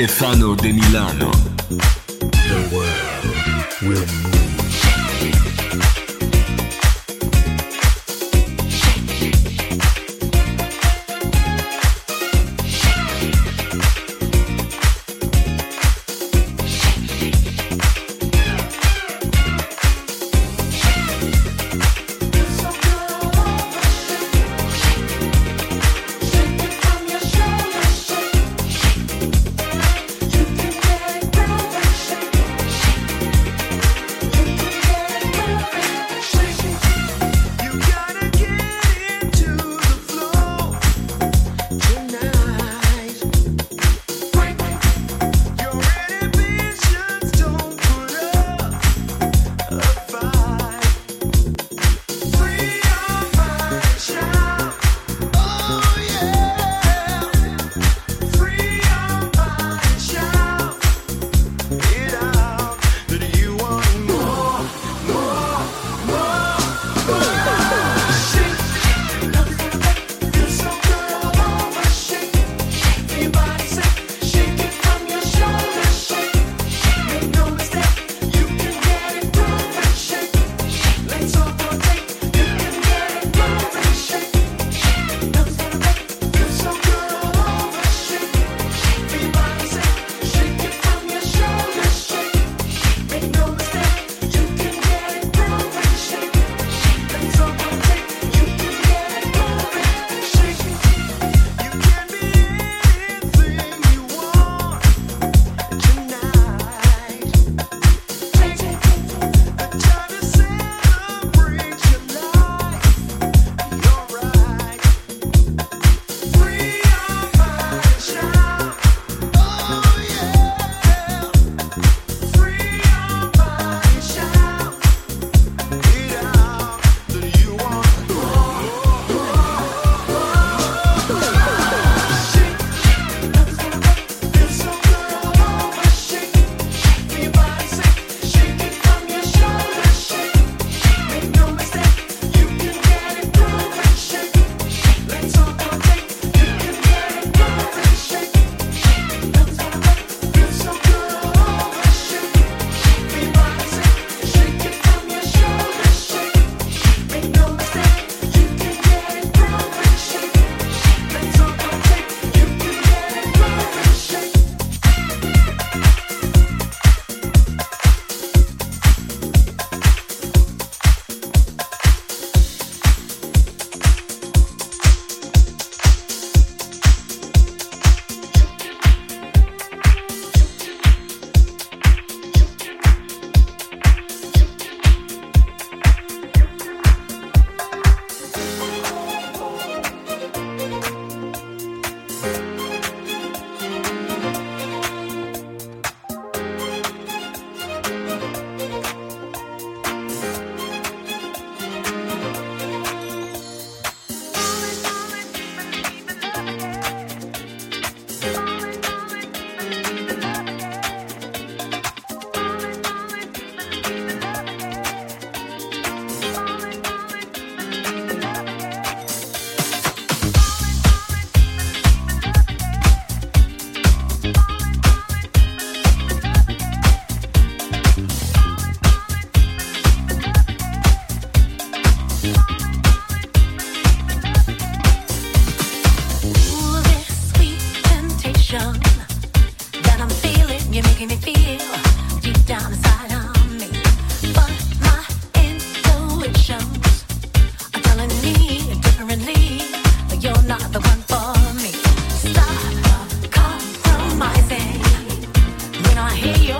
Stefano De Milano. The world will move.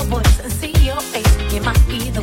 your voice and see your face. You might be the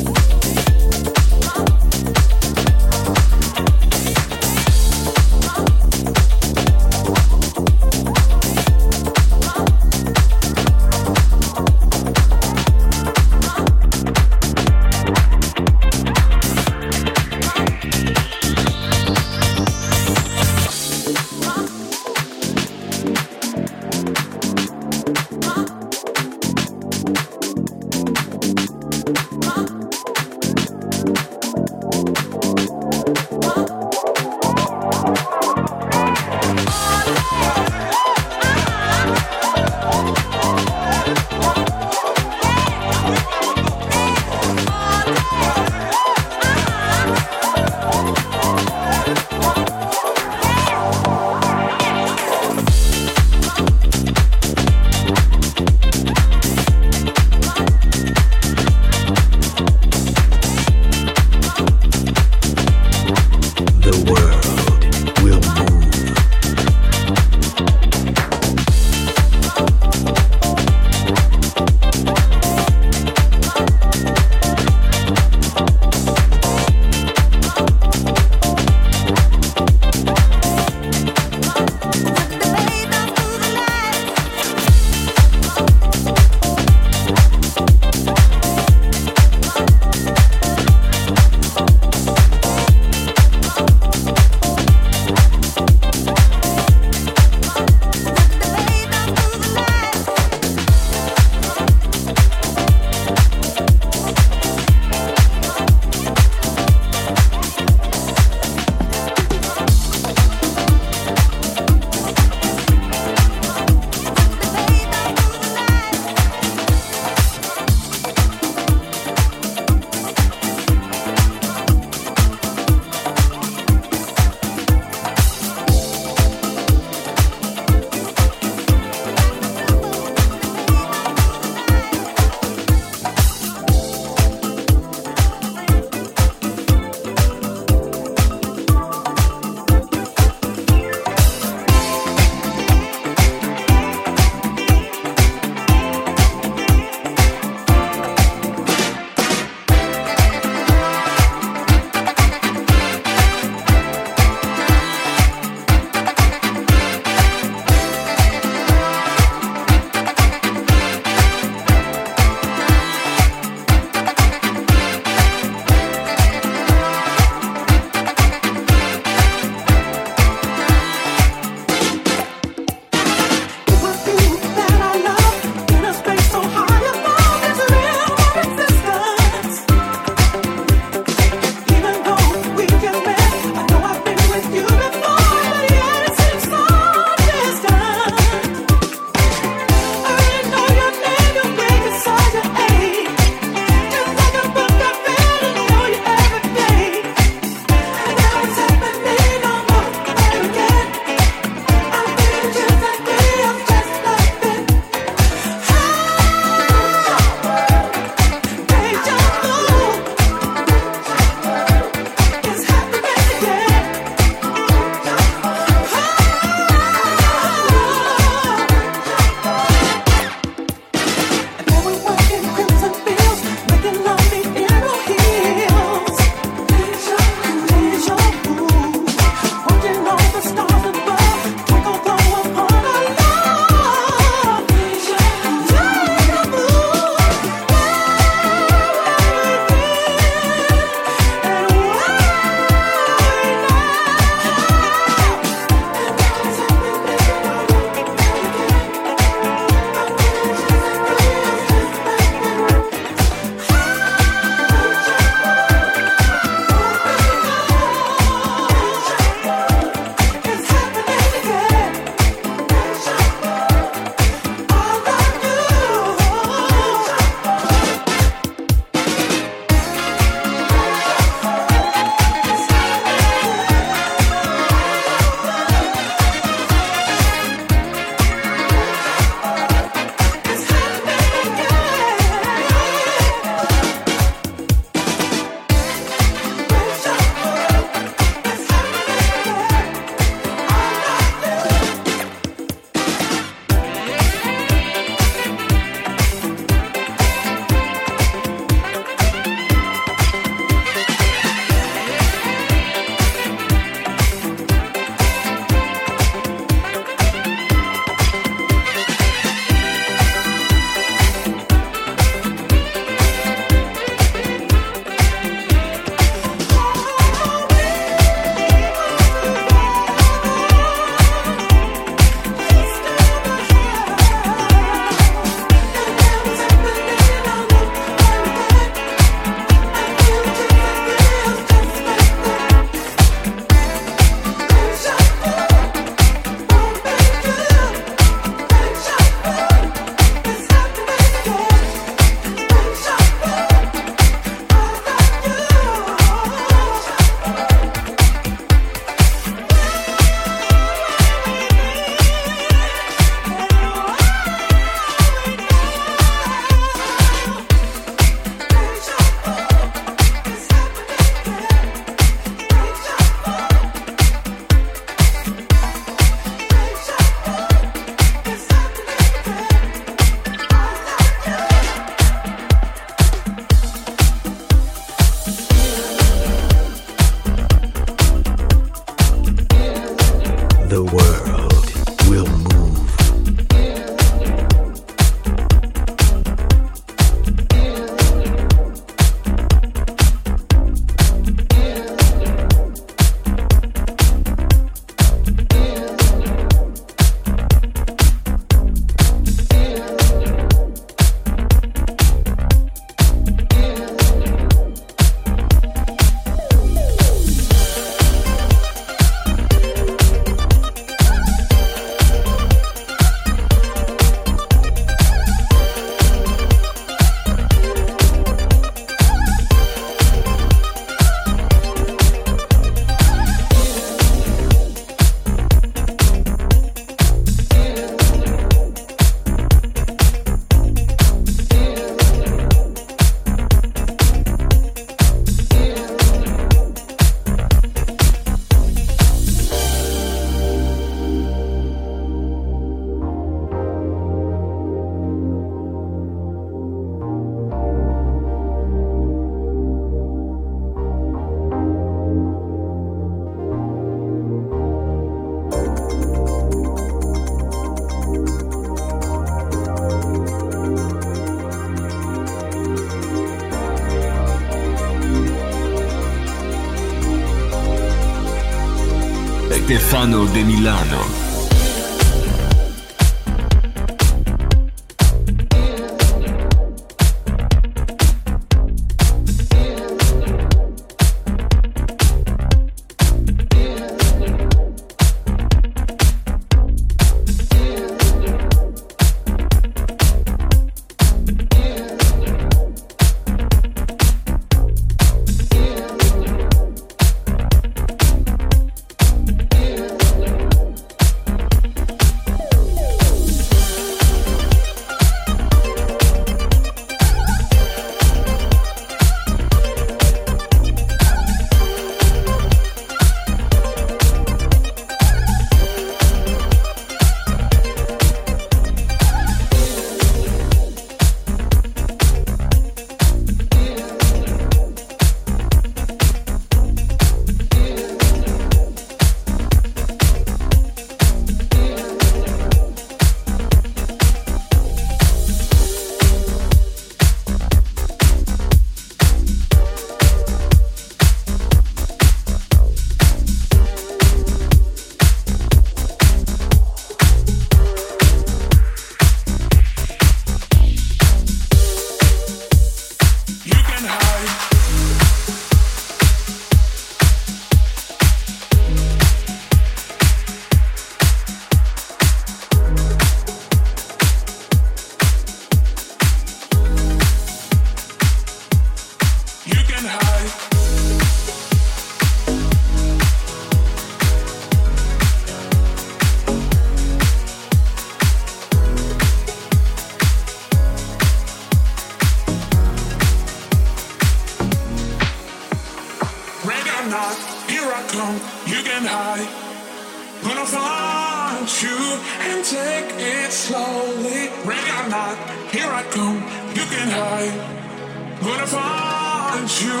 find you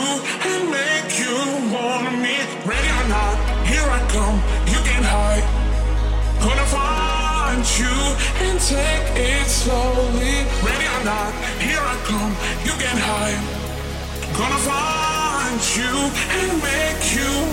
and make you want me. Ready or not, here I come. You can hide. Gonna find you and take it slowly. Ready or not, here I come. You can hide. Gonna find you and make you.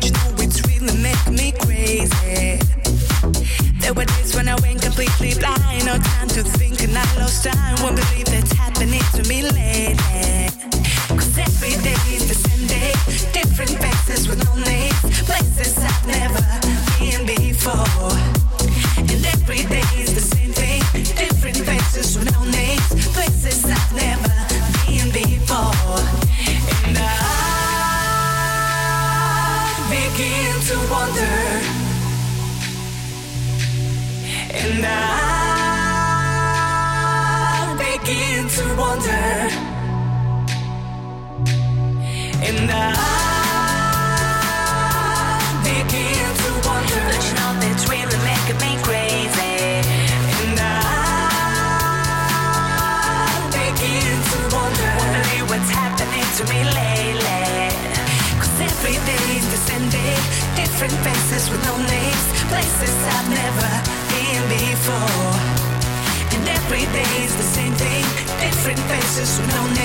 you know it's really me crazy. There were days when I went completely blind, no time to think, and I lost time. Won't believe. So no